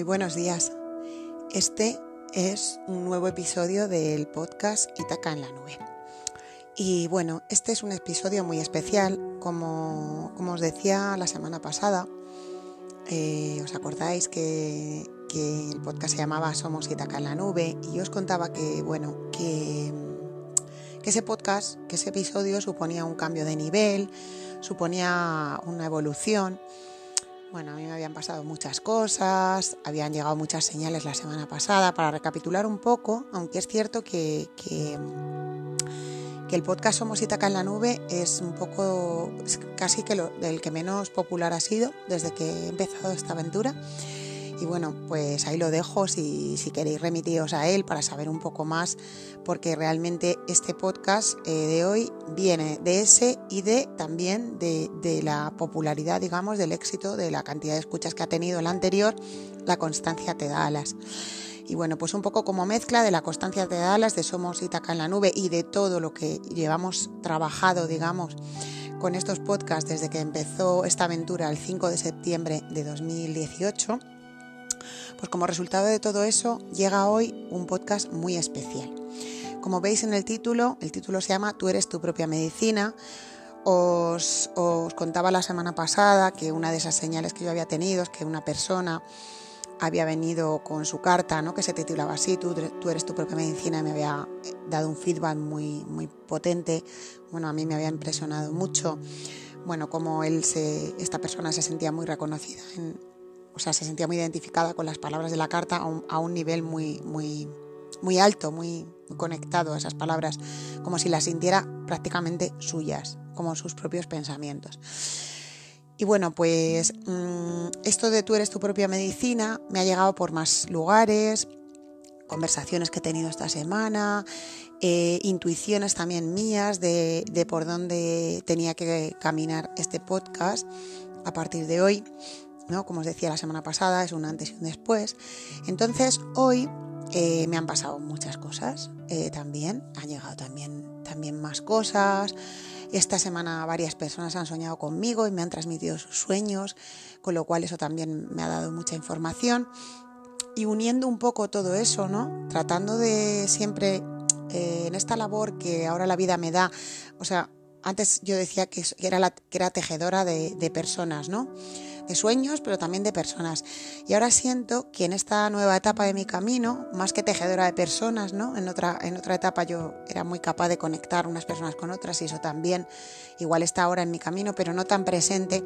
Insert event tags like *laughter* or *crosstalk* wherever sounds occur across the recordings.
Muy buenos días. Este es un nuevo episodio del podcast Itaca en la nube. Y bueno, este es un episodio muy especial. Como, como os decía la semana pasada, eh, os acordáis que, que, el podcast se llamaba Somos Itaca en la nube y yo os contaba que, bueno, que, que ese podcast, que ese episodio suponía un cambio de nivel, suponía una evolución bueno, a mí me habían pasado muchas cosas, habían llegado muchas señales la semana pasada. Para recapitular un poco, aunque es cierto que, que, el podcast Somos Itaca en la Nube es un poco, casi que lo, el que menos popular ha sido desde que he empezado esta aventura. Y bueno, pues ahí lo dejo si, si queréis remitiros a él para saber un poco más, porque realmente este podcast eh, de hoy viene de ese y de también de, de, la popularidad, digamos, del éxito, de la cantidad de escuchas que ha tenido el anterior, La constancia te da alas. Y bueno, pues un poco como mezcla de la constancia te da alas, de Somos Itaca en la Nube y de todo lo que llevamos trabajado, digamos, con estos podcasts desde que empezó esta aventura el 5 de septiembre de 2018 pues como resultado de todo eso llega hoy un podcast muy especial. Como veis en el título, el título se llama Tú eres tu propia medicina. Os, contaba la semana pasada que una de esas señales que yo había tenido es que una persona había venido con su carta, ¿no? que se titulaba así, tú, tú, eres tu propia medicina, y me había dado un feedback muy, muy potente. Bueno, a mí me había impresionado mucho. Bueno, como él esta persona se sentía muy reconocida en, o sea, se sentía muy identificada con las palabras de la carta a un, nivel muy, muy, muy alto, muy conectado a esas palabras, como si las sintiera prácticamente suyas, como sus propios pensamientos. Y bueno, pues mm, esto de tú eres tu propia medicina me ha llegado por más lugares, conversaciones que he tenido esta semana, eh, intuiciones también mías de, de por dónde tenía que caminar este podcast a partir de hoy. Como os decía la semana pasada, es un antes y un después. Entonces, hoy eh, me han pasado muchas cosas eh, también, han llegado también, también más cosas. Esta semana varias personas han soñado conmigo y me han transmitido sus sueños, con lo cual eso también me ha dado mucha información. Y uniendo un poco todo eso, ¿no? Tratando de siempre eh, en esta labor que ahora la vida me da, o sea, antes yo decía que era, la, que era tejedora de personas, ¿no? De sueños, pero también de personas. Y ahora siento que en esta nueva etapa de mi camino, más que tejedora de personas, ¿no? En otra, en otra etapa yo era muy capaz de conectar unas personas con otras y eso también igual está ahora en mi camino, pero no tan presente.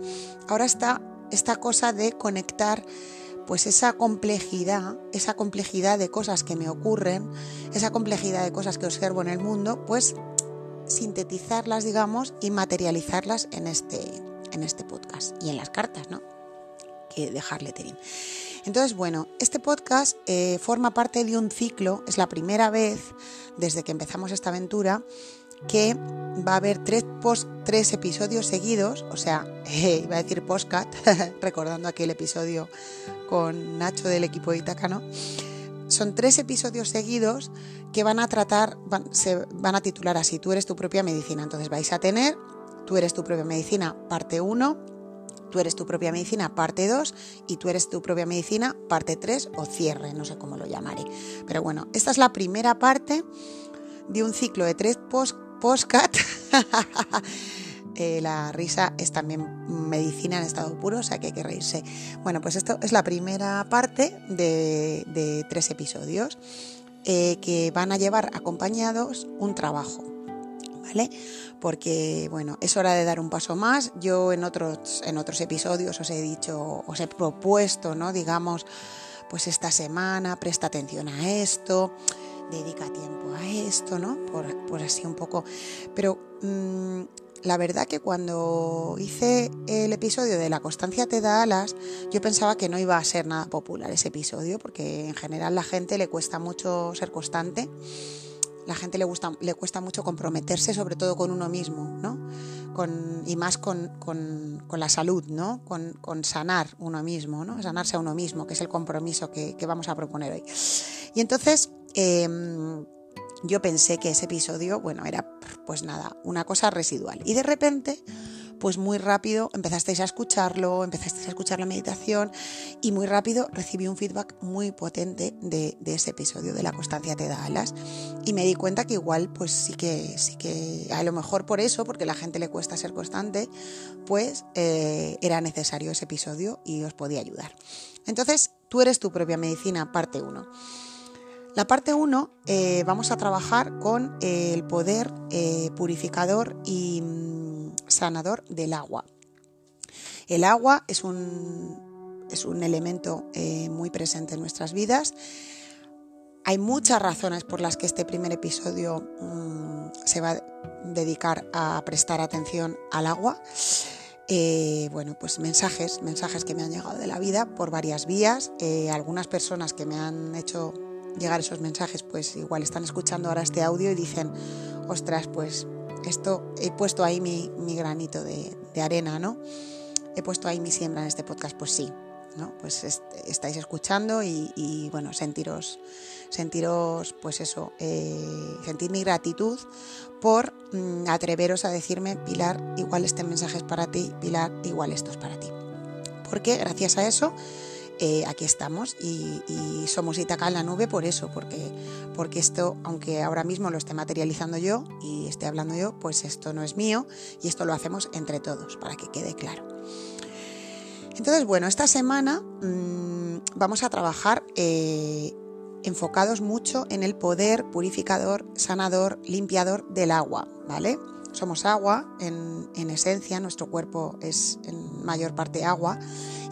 Ahora está esta cosa de conectar pues esa complejidad, esa complejidad de cosas que me ocurren, esa complejidad de cosas que observo en el mundo, pues sintetizarlas, digamos, y materializarlas en este, en este podcast y en las cartas, ¿no? Que dejar lettering. Entonces, bueno, este podcast eh, forma parte de un ciclo, es la primera vez desde que empezamos esta aventura que va a haber tres, tres episodios seguidos, o sea, eh, *laughs* iba a decir postcat, *laughs* recordando aquel episodio con Nacho del equipo de Itacano. Son tres episodios seguidos que van a tratar, se van a titular así, tú eres tu propia medicina. Entonces vais a tener Tú eres tu propia medicina, parte 1, tú eres tu propia medicina, parte 2, y tú eres tu propia medicina, parte 3 o cierre, no sé cómo lo llamaré. Pero bueno, esta es la primera parte de un ciclo de tres postcat. *laughs* eh, la risa es también medicina en estado puro, o sea que hay que reírse. Bueno, pues esto es la primera parte de, tres episodios eh, que van a llevar acompañados un trabajo. ¿vale? Porque, bueno, es hora de dar un paso más. Yo en otros, en otros episodios os he dicho, os he propuesto, ¿no? Digamos, pues esta semana presta atención a esto, dedica tiempo a esto, ¿no? Por, así un poco. Pero mm, la verdad que cuando hice el episodio de La constancia te da alas, yo pensaba que no iba a ser nada popular ese episodio, porque en general la gente le cuesta mucho ser constante la gente le, gusta, le cuesta mucho comprometerse, sobre todo con uno mismo, ¿no? Con, y más con, la salud, ¿no? Con, sanar uno mismo, ¿no? Sanarse a uno mismo, que es el compromiso que, vamos a proponer hoy. Y entonces em, yo pensé que ese episodio, bueno, era pues nada, una cosa residual. Y de repente pues muy rápido empezasteis a escucharlo, empezasteis a escuchar la meditación y muy rápido recibí un feedback muy potente de, ese episodio de La constancia te da alas y me di cuenta que igual pues sí que, sí que a lo mejor por eso, porque a la gente le cuesta ser constante, pues eh, era necesario ese episodio y os podía ayudar. Entonces, tú eres tu propia medicina, parte 1. La parte 1 eh, vamos a trabajar con el poder eh, purificador y mm, sanador del agua. El agua es un, es un elemento eh, muy presente en nuestras vidas. Hay muchas razones por las que este primer episodio mm, se va a dedicar a prestar atención al agua. bueno, pues mensajes, mensajes que me han llegado de la vida por varias vías. algunas personas que me han hecho llegar esos mensajes, pues igual están escuchando ahora este audio y dicen, ostras, pues esto he puesto ahí mi, granito de, arena, ¿no? He puesto ahí mi siembra en este podcast, pues sí, ¿no? Pues estáis escuchando y, bueno, sentiros, sentiros, pues eso, eh, sentir mi gratitud por mm, atreveros a decirme, Pilar, igual este mensaje es para ti, Pilar, igual esto es para ti. Porque gracias a eso eh, aquí estamos y, somos Itaca en la nube por eso, porque, porque esto, aunque ahora mismo lo esté materializando yo y esté hablando yo, pues esto no es mío y esto lo hacemos entre todos, para que quede claro. Entonces, bueno, esta semana mm, vamos a trabajar eh, enfocados mucho en el poder purificador, sanador, limpiador del agua, ¿vale? Somos agua, en, en esencia, nuestro cuerpo es en mayor parte agua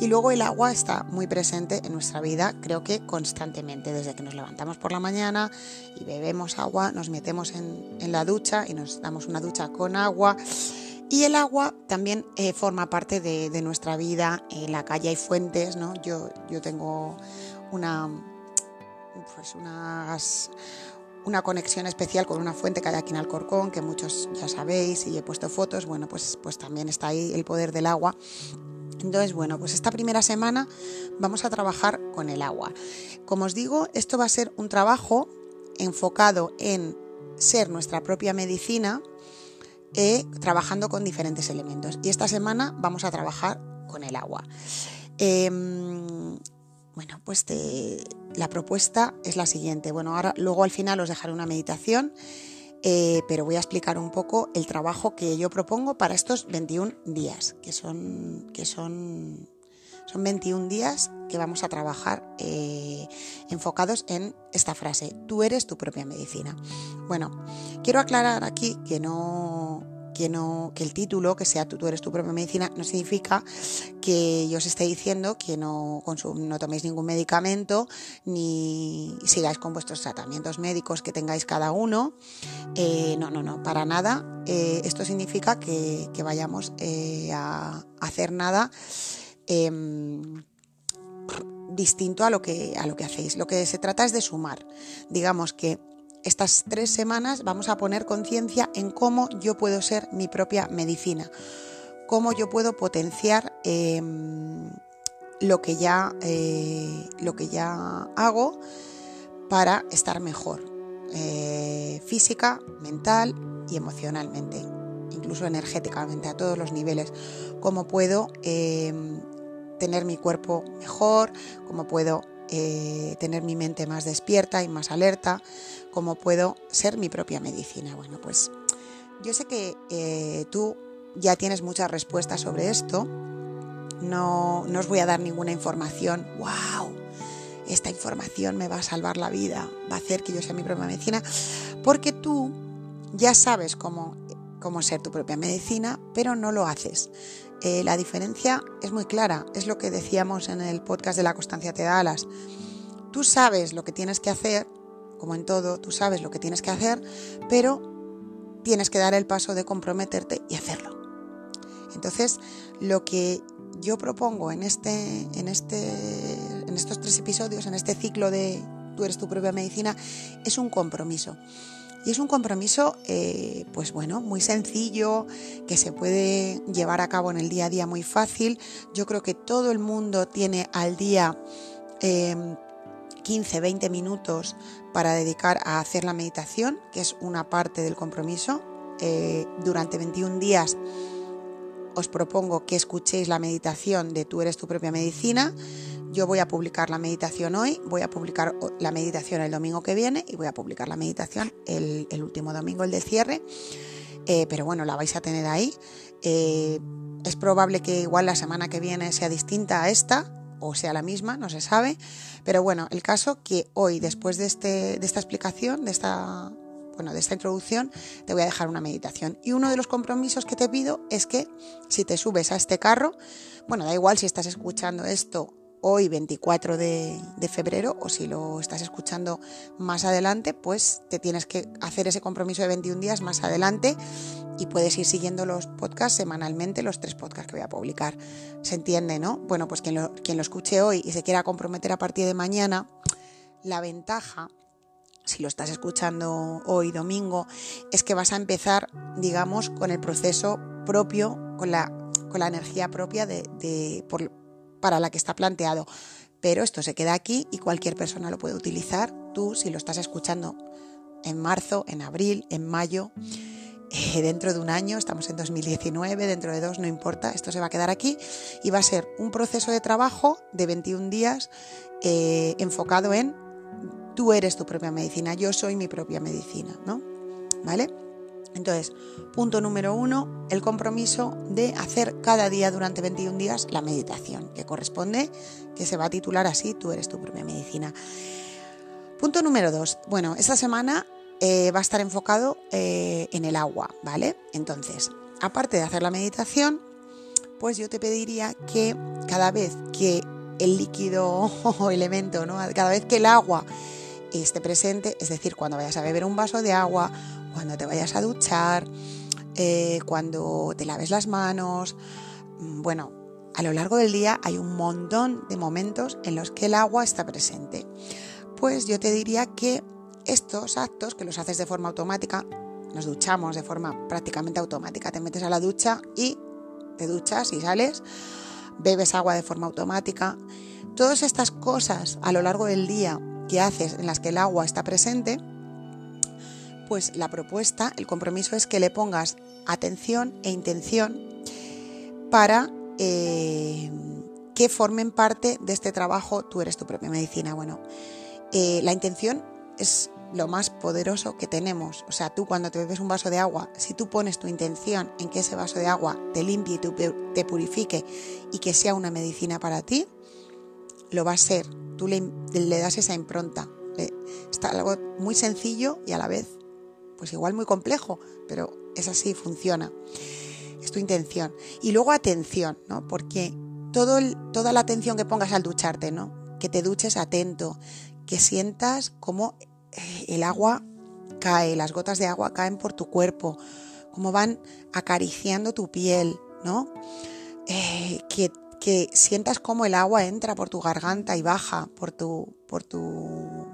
y luego el agua está muy presente en nuestra vida, creo que constantemente, desde que nos levantamos por la mañana y bebemos agua, nos metemos en, la ducha y nos damos una ducha con agua. Y el agua también eh, forma parte de, nuestra vida. En la calle hay fuentes, ¿no? Yo, yo tengo una, pues unas, una conexión especial con una fuente que hay aquí en Alcorcón, que muchos ya sabéis y he puesto fotos. Bueno, pues, pues también está ahí el poder del agua. Entonces, bueno, pues esta primera semana vamos a trabajar con el agua. Como os digo, esto va a ser un trabajo enfocado en ser nuestra propia medicina, eh, trabajando con diferentes elementos. Y esta semana vamos a trabajar con el agua. Em, bueno, pues la propuesta es la siguiente. Bueno, ahora luego al final os dejaré una meditación eh, pero voy a explicar un poco el trabajo que yo propongo para estos 21 días, que son, que son, son 21 días que vamos a trabajar eh, enfocados en esta frase, tú eres tu propia medicina. Bueno, quiero aclarar aquí que no, que, no, que el título, que sea tú, eres tu propia medicina, no significa que yo os esté diciendo que no, no toméis ningún medicamento ni sigáis con vuestros tratamientos médicos que tengáis cada uno. Eh, no, no, no, para nada. Eh, esto significa que, vayamos eh, a hacer nada em, distinto a lo, que, a lo que hacéis. Lo que se trata es de sumar. Digamos que estas tres semanas vamos a poner conciencia en cómo yo puedo ser mi propia medicina, cómo yo puedo potenciar em, lo, que ya, eh, lo que ya hago para estar mejor, eh, física, mental y emocionalmente, incluso energéticamente, a todos los niveles, cómo puedo em, tener mi cuerpo mejor, cómo puedo eh, tener mi mente más despierta y más alerta, cómo puedo ser mi propia medicina. Bueno, pues yo sé que eh, tú ya tienes muchas respuestas sobre esto. No, no os voy a dar ninguna información. ¡Wow! Esta información me va a salvar la vida, va a hacer que yo sea mi propia medicina, porque tú ya sabes cómo, cómo ser tu propia medicina, pero no lo haces. Eh, la diferencia es muy clara, es lo que decíamos en el podcast de la constancia te da alas. Tú sabes lo que tienes que hacer, como en todo, tú sabes lo que tienes que hacer, pero tienes que dar el paso de comprometerte y hacerlo. Entonces, lo que yo propongo en, este, en, este, en estos tres episodios, en este ciclo de Tú eres tu propia medicina, es un compromiso. Y es un compromiso, eh, pues bueno, muy sencillo, que se puede llevar a cabo en el día a día muy fácil. Yo creo que todo el mundo tiene al día eh, 15-20 minutos para dedicar a hacer la meditación, que es una parte del compromiso. Eh, durante 21 días os propongo que escuchéis la meditación de Tú eres tu propia medicina. Yo voy a publicar la meditación hoy, voy a publicar la meditación el domingo que viene y voy a publicar la meditación el, último domingo, el de cierre. Eh, pero bueno, la vais a tener ahí. Eh, es probable que igual la semana que viene sea distinta a esta, o sea la misma, no se sabe. Pero bueno, el caso que hoy, después de, este, de esta explicación, de esta bueno, de esta introducción, te voy a dejar una meditación. Y uno de los compromisos que te pido es que si te subes a este carro, bueno, da igual si estás escuchando esto hoy 24 de, febrero o si lo estás escuchando más adelante, pues te tienes que hacer ese compromiso de 21 días más adelante y puedes ir siguiendo los podcasts semanalmente, los tres podcasts que voy a publicar. ¿Se entiende, no? Bueno, pues quien lo, escuche hoy y se quiera comprometer a partir de mañana, la ventaja si lo estás escuchando hoy domingo, es que vas a empezar, digamos, con el proceso propio, con la, con la energía propia de, para la que está planteado. Pero esto se queda aquí y cualquier persona lo puede utilizar. Tú, si lo estás escuchando en marzo, en abril, en mayo, eh, dentro de un año, estamos en 2019, dentro de dos, no importa, esto se va a quedar aquí y va a ser un proceso de trabajo de 21 días eh, enfocado en Tú eres tu propia medicina, yo soy mi propia medicina, ¿no? ¿Vale? Entonces, punto número uno, el compromiso de hacer cada día durante 21 días la meditación, que corresponde, que se va a titular así, tú eres tu propia medicina. Punto número dos, bueno, esta semana eh, va a estar enfocado eh, en el agua, ¿vale? Entonces, aparte de hacer la meditación, pues yo te pediría que cada vez que el líquido *laughs* o elemento, ¿no? Cada vez que el agua esté presente, es decir, cuando vayas a beber un vaso de agua, cuando te vayas a duchar, eh, cuando te laves las manos. Mm, bueno, a lo largo del día hay un montón de momentos en los que el agua está presente. Pues yo te diría que estos actos, que los haces de forma automática, nos duchamos de forma prácticamente automática, te metes a la ducha y te duchas y sales, bebes agua de forma automática. Todas estas cosas a lo largo del día que haces en las que el agua está presente, pues la propuesta, el compromiso es que le pongas atención e intención para eh, que formen parte de este trabajo, tú eres tu propia medicina. Bueno, eh, la intención es lo más poderoso que tenemos. O sea, tú cuando te bebes un vaso de agua, si tú pones tu intención en que ese vaso de agua te limpie y te purifique y que sea una medicina para ti, lo va a ser. Tú le, das esa impronta. está algo muy sencillo y a la vez, pues igual muy complejo, pero es así, funciona. Es tu intención. Y luego atención, ¿no? Porque todo toda la atención que pongas al ducharte, ¿no? Que te duches atento, que sientas cómo eh, el agua cae, las gotas de agua caen por tu cuerpo, cómo van acariciando tu piel, ¿no? Eh, que que sientas cómo el agua entra por tu garganta y baja por tu, por tu,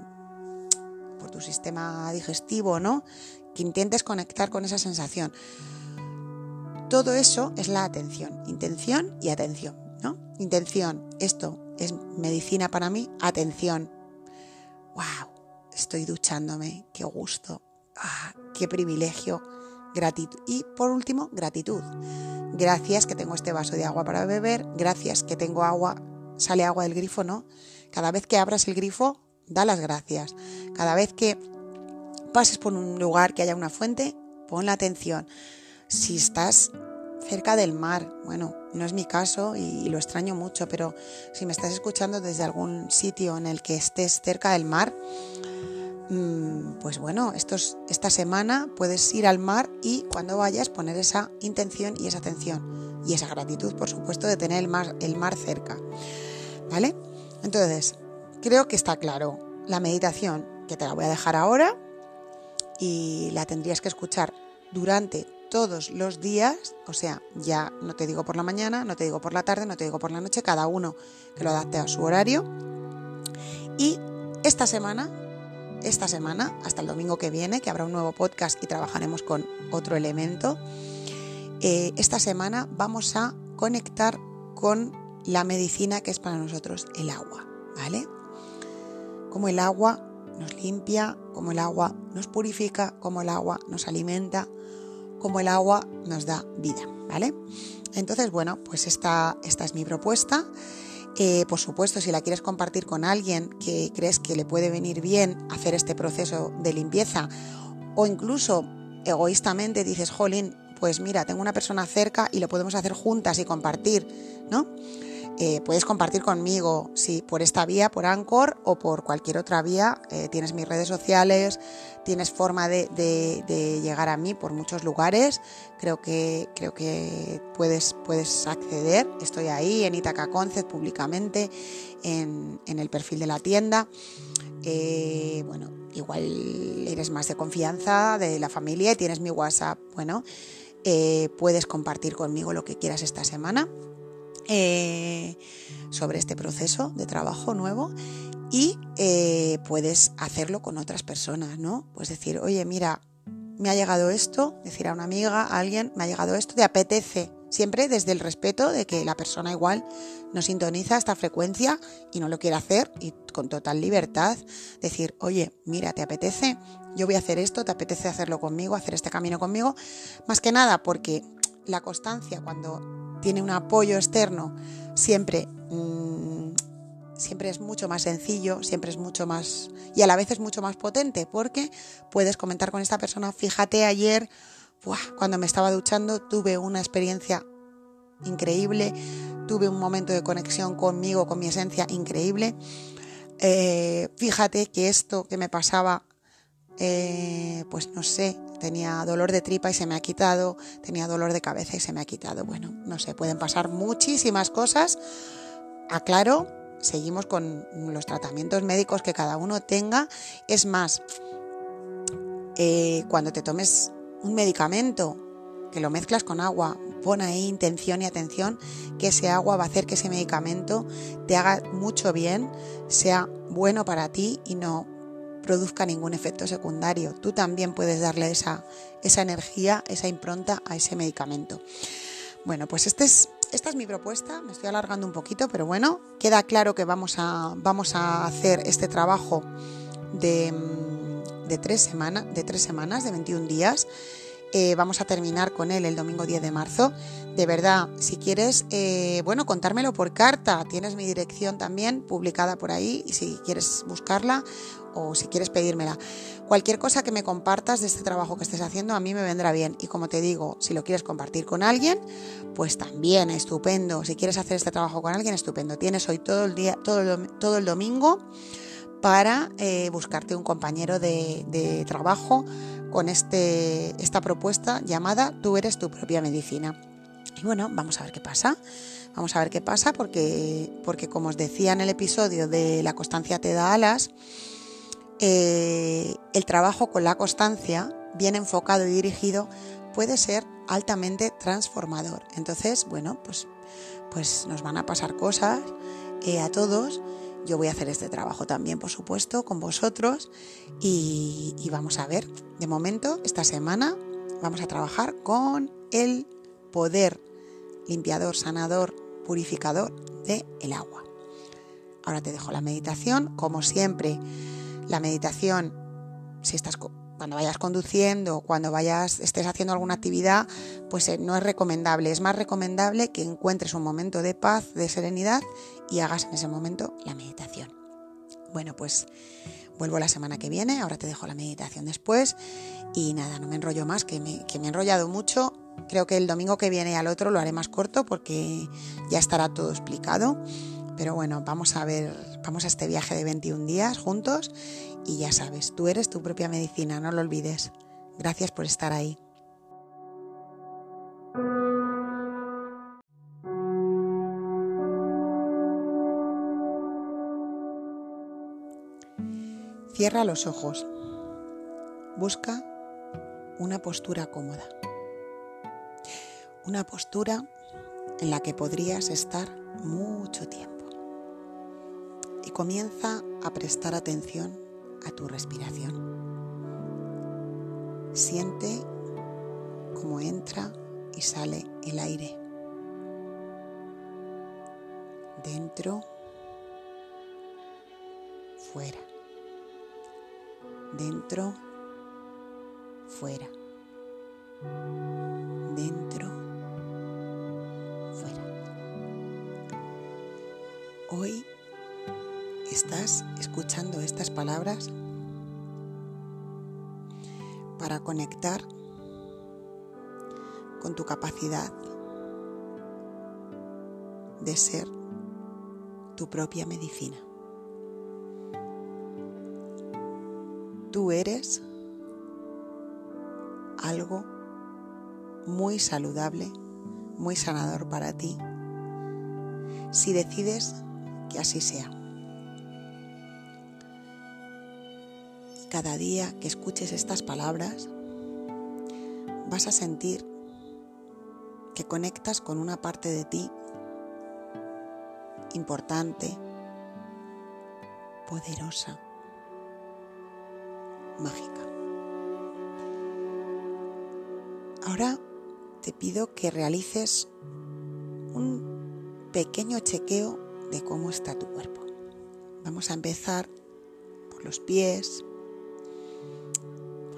por tu sistema digestivo, ¿no? Que intentes conectar con esa sensación. Todo eso es la atención, intención y atención, ¿no? Intención, esto es medicina para mí, atención. ¡Wow! Estoy duchándome, qué gusto, ah, qué privilegio gratitud. Y por último, gratitud. Gracias que tengo este vaso de agua para beber, gracias que tengo agua, sale agua del grifo, ¿no? Cada vez que abras el grifo, da las gracias. Cada vez que pases por un lugar que haya una fuente, pon la atención. Si estás cerca del mar, bueno, no es mi caso y lo extraño mucho, pero si me estás escuchando desde algún sitio en el que estés cerca del mar, Mm, pues bueno, esta semana puedes ir al mar y cuando vayas poner esa intención y esa atención y esa gratitud, por supuesto, de tener el mar, el mar cerca. ¿Vale? Entonces, creo que está claro. La meditación, que te la voy a dejar ahora y la tendrías que escuchar durante todos los días, o sea, ya no te digo por la mañana, no te digo por la tarde, no te digo por la noche, cada uno que lo adapte a su horario. Y esta semana esta semana, hasta el domingo que viene, que habrá un nuevo podcast y trabajaremos con otro elemento. Eh, esta semana vamos a conectar con la medicina que es para nosotros el agua, ¿vale? Como el agua nos limpia, como el agua nos purifica, como el agua nos alimenta, como el agua nos da vida, ¿vale? Entonces, bueno, pues esta, esta es mi propuesta. Eh, por supuesto, si la quieres compartir con alguien que crees que le puede venir bien hacer este proceso de limpieza o incluso egoístamente dices, jolín, pues mira, tengo una persona cerca y lo podemos hacer juntas y compartir, ¿no? Eh, puedes compartir conmigo, si por esta vía, por Anchor o por cualquier otra vía. Eh, tienes mis redes sociales, tienes forma de, llegar a mí por muchos lugares. Creo que, creo que puedes, puedes acceder. Estoy ahí en Itaca Concept públicamente, en, el perfil de la tienda. Eh, bueno, igual eres más de confianza de la familia y tienes mi WhatsApp. Bueno, puedes compartir conmigo lo que quieras esta semana eh, sobre este proceso de trabajo nuevo y eh, puedes hacerlo con otras personas, ¿no? Pues decir, oye, mira, me ha llegado esto, decir a una amiga, a alguien, me ha llegado esto, te apetece, siempre desde el respeto de que la persona igual no sintoniza esta frecuencia y no lo quiere hacer y con total libertad decir, oye, mira, te apetece, yo voy a hacer esto, te apetece hacerlo conmigo, hacer este camino conmigo, más que nada porque la constancia cuando tiene un apoyo externo, siempre, mm, siempre es mucho más sencillo, siempre es mucho más y a la vez es mucho más potente porque puedes comentar con esta persona, fíjate ayer, cuando me estaba duchando tuve una experiencia increíble, tuve un momento de conexión conmigo, con mi esencia increíble. Eh, fíjate que esto que me pasaba, eh, pues no sé, tenía dolor de tripa y se me ha quitado, tenía dolor de cabeza y se me ha quitado. Bueno, no sé, pueden pasar muchísimas cosas. Aclaro, seguimos con los tratamientos médicos que cada uno tenga. Es más, eh, cuando te tomes un medicamento, que lo mezclas con agua, pon ahí intención y atención que ese agua va a hacer que ese medicamento te haga mucho bien, sea bueno para ti y no produzca ningún efecto secundario. Tú también puedes darle esa, esa energía, esa impronta a ese medicamento. Bueno, pues este es, esta es mi propuesta, me estoy alargando un poquito, pero bueno, queda claro que vamos a, vamos a hacer este trabajo de, de, tres, de tres semanas, de 21 días. Eh, vamos a terminar con él el domingo 10 de marzo. De verdad, si quieres, eh, bueno, contármelo por carta. Tienes mi dirección también publicada por ahí y si quieres buscarla o si quieres pedírmela. Cualquier cosa que me compartas de este trabajo que estés haciendo a mí me vendrá bien. Y como te digo, si lo quieres compartir con alguien, pues también estupendo. Si quieres hacer este trabajo con alguien, estupendo. Tienes hoy todo el día, todo el, domingo para eh, buscarte un compañero de trabajo con este, esta propuesta llamada Tú eres tu propia medicina. Y bueno, vamos a ver qué pasa. Vamos a ver qué pasa porque, porque como os decía en el episodio de La constancia te da alas, eh, el trabajo con la constancia, bien enfocado y dirigido, puede ser altamente transformador. Entonces, bueno, pues, pues nos van a pasar cosas eh, a todos. Yo voy a hacer este trabajo también, por supuesto, con vosotros y, vamos a ver. De momento, esta semana vamos a trabajar con el poder limpiador, sanador, purificador del el agua. Ahora te dejo la meditación, como siempre la meditación, si estás cuando vayas conduciendo, cuando vayas estés haciendo alguna actividad, pues eh, no es recomendable. Es más recomendable que encuentres un momento de paz, de serenidad y hagas en ese momento la meditación. Bueno, pues vuelvo la semana que viene, ahora te dejo la meditación después y nada, no me enrollo más, que me, que me he enrollado mucho. Creo que el domingo que viene al otro lo haré más corto porque ya estará todo explicado. Pero bueno, vamos a ver, vamos a este viaje de 21 días juntos y ya sabes, tú eres tu propia medicina, no lo olvides. Gracias por estar ahí. Cierra los ojos. Busca una postura cómoda. Una postura en la que podrías estar mucho tiempo comienza a prestar atención a tu respiración. Siente cómo entra y sale el aire. Dentro, fuera. Dentro, fuera. Dentro, fuera. Hoy estás escuchando estas palabras para conectar con tu capacidad de ser tu propia medicina. Tú eres algo muy saludable, muy sanador para ti, si decides que así sea. Cada día que escuches estas palabras, vas a sentir que conectas con una parte de ti importante, poderosa, mágica. Ahora te pido que realices un pequeño chequeo de cómo está tu cuerpo. Vamos a empezar por los pies,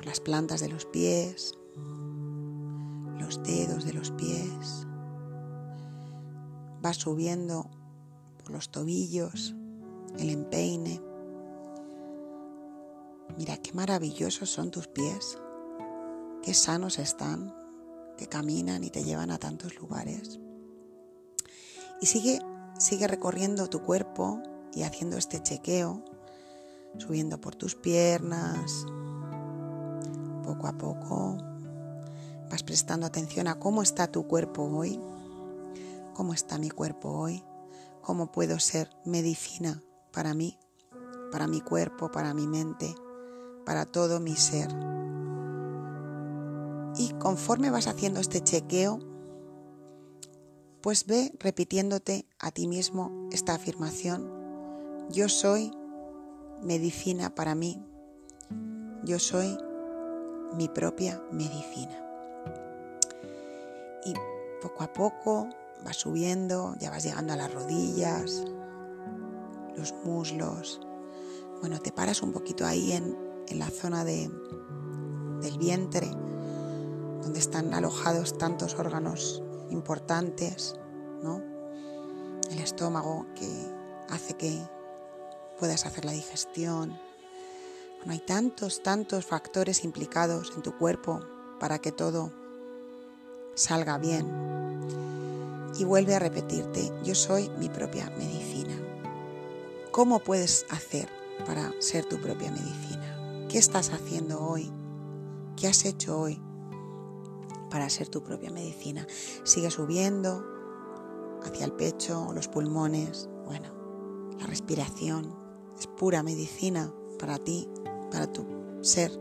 las plantas de los pies, los dedos de los pies. Vas subiendo por los tobillos, el empeine. Mira qué maravillosos son tus pies, qué sanos están, que caminan y te llevan a tantos lugares. Y sigue, sigue recorriendo tu cuerpo y haciendo este chequeo, subiendo por tus piernas, poco a poco vas prestando atención a cómo está tu cuerpo hoy, cómo está mi cuerpo hoy, cómo puedo ser medicina para mí, para mi cuerpo, para mi mente, para todo mi ser. Y conforme vas haciendo este chequeo, pues ve repitiéndote a ti mismo esta afirmación. Yo soy medicina para mí. Yo soy mi propia medicina. Y poco a poco vas subiendo, ya vas llegando a las rodillas, los muslos. Bueno, te paras un poquito ahí en, en la zona de, del vientre, donde están alojados tantos órganos importantes, ¿no? El estómago que hace que puedas hacer la digestión, hay tantos, tantos factores implicados en tu cuerpo para que todo salga bien. Y vuelve a repetirte, yo soy mi propia medicina. ¿Cómo puedes hacer para ser tu propia medicina? ¿Qué estás haciendo hoy? ¿Qué has hecho hoy para ser tu propia medicina? Sigue subiendo hacia el pecho, los pulmones. Bueno, la respiración es pura medicina para ti para tu ser.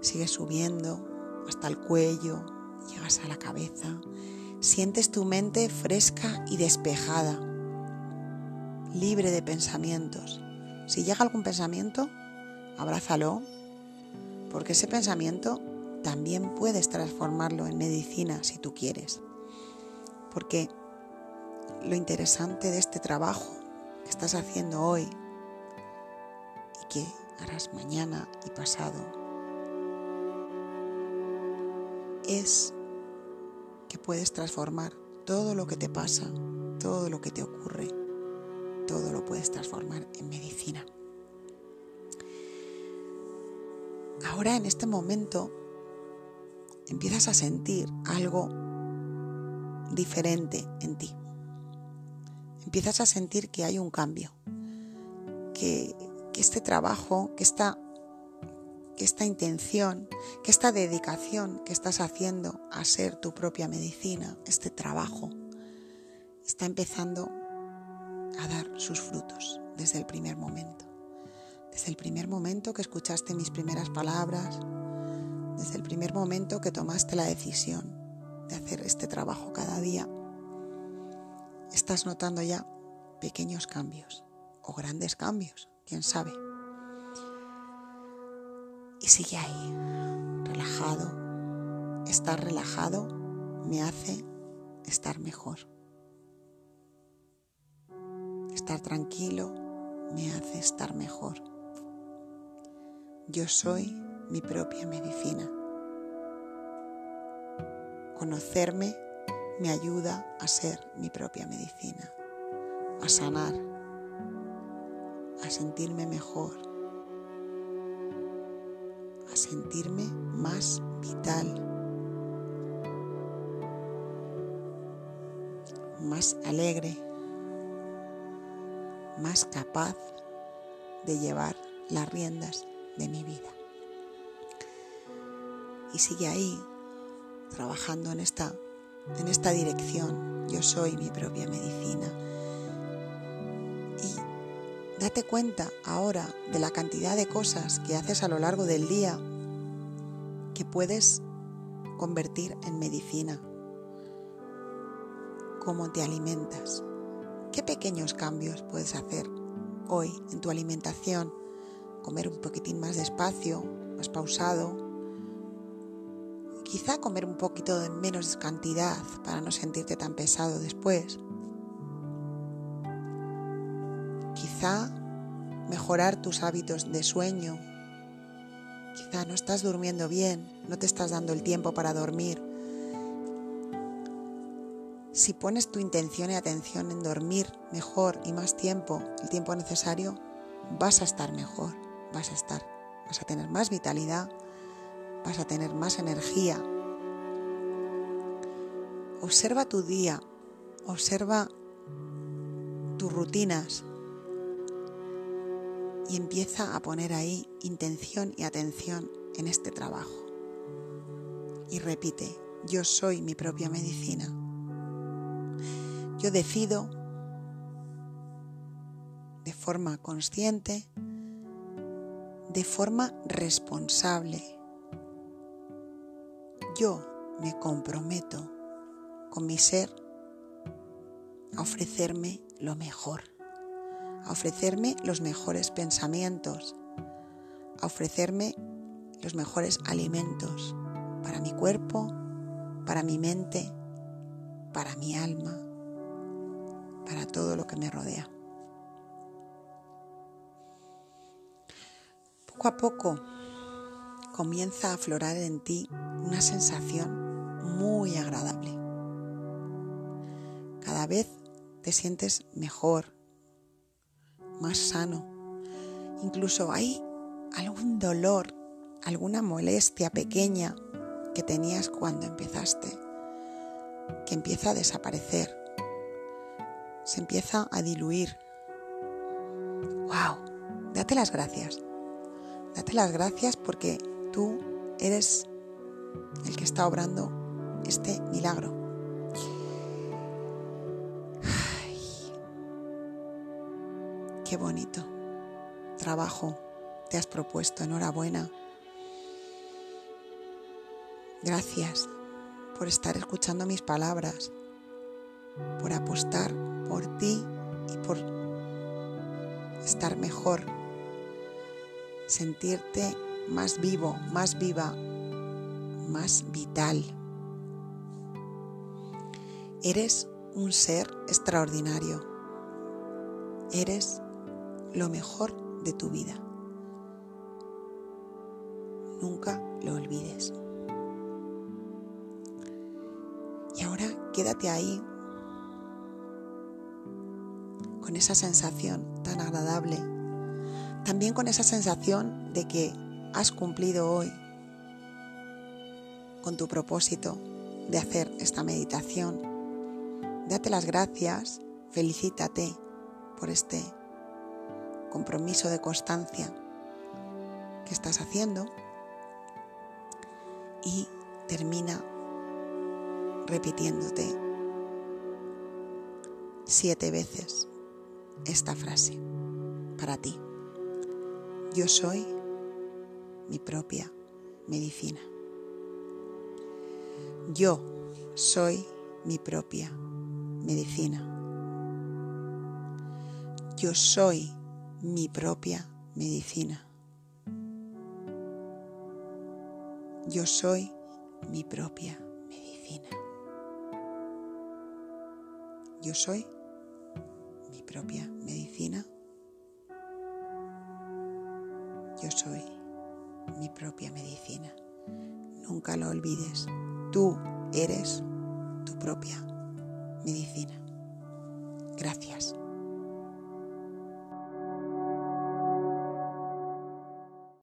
Sigues subiendo hasta el cuello, llegas a la cabeza, sientes tu mente fresca y despejada, libre de pensamientos. Si llega algún pensamiento, abrázalo, porque ese pensamiento también puedes transformarlo en medicina si tú quieres. Porque lo interesante de este trabajo que estás haciendo hoy que harás mañana y pasado es que puedes transformar todo lo que te pasa, todo lo que te ocurre, todo lo puedes transformar en medicina. Ahora en este momento empiezas a sentir algo diferente en ti. Empiezas a sentir que hay un cambio, que que este trabajo, que esta, que esta intención, que esta dedicación que estás haciendo a ser tu propia medicina, este trabajo, está empezando a dar sus frutos desde el primer momento. Desde el primer momento que escuchaste mis primeras palabras, desde el primer momento que tomaste la decisión de hacer este trabajo cada día, estás notando ya pequeños cambios o grandes cambios quién sabe. Y sigue ahí, relajado. Estar relajado me hace estar mejor. Estar tranquilo me hace estar mejor. Yo soy mi propia medicina. Conocerme me ayuda a ser mi propia medicina. a sanar, a sentirme mejor, a sentirme más vital, más alegre, más capaz de llevar las riendas de mi vida. Y sigue ahí, trabajando en esta, en esta dirección. Yo soy mi propia medicina. Date cuenta ahora de la cantidad de cosas que haces a lo largo del día que puedes convertir en medicina. Cómo te alimentas. ¿Qué pequeños cambios puedes hacer hoy en tu alimentación? Comer un poquitín más despacio, más pausado, Quizá comer un poquito de menos cantidad para no sentirte tan pesado después. Quizá mejorar tus hábitos de sueño. Quizá no estás durmiendo bien, no te estás dando el tiempo para dormir. Si pones tu intención y atención en dormir mejor y más tiempo, el tiempo necesario, vas a estar mejor, vas a estar, vas a tener más vitalidad, vas a tener más energía. Observa tu día, observa tus rutinas y empieza a poner ahí intención y atención en este trabajo. Y repite, yo soy mi propia medicina. Yo decido de forma consciente, de forma responsable, yo me comprometo con mi ser a ofrecerme lo mejor, a ofrecerme los mejores pensamientos, a ofrecerme los mejores alimentos para mi cuerpo, para mi mente, para mi alma, para todo lo que me rodea. Poco a poco comienza a aflorar en ti una sensación muy agradable. Cada vez te sientes mejor, más sano. Incluso hay algún dolor, alguna molestia pequeña que tenías cuando empezaste, que empieza a desaparecer, se empieza a diluir. ¡Wow! Date las gracias. Date las gracias porque tú eres el que está obrando este milagro. Bonito trabajo te has propuesto. Enhorabuena. Gracias por estar escuchando mis palabras, por apostar por ti y por estar mejor, sentirte más vivo, más viva, más vital. Eres un ser extraordinario. Eres lo mejor de tu vida. Nunca lo olvides. Y ahora quédate ahí con esa sensación tan agradable. También con esa sensación de que has cumplido hoy con tu propósito de hacer esta meditación. Date las gracias, felicítate por este compromiso de constancia que estás haciendo y termina repitiéndote siete veces esta frase para ti. Yo soy mi propia medicina. Yo soy mi propia medicina. Yo soy mi propia medicina. Yo soy mi propia medicina. Yo soy mi propia medicina. Yo soy mi propia medicina. Nunca lo olvides. Tú eres tu propia medicina. Gracias.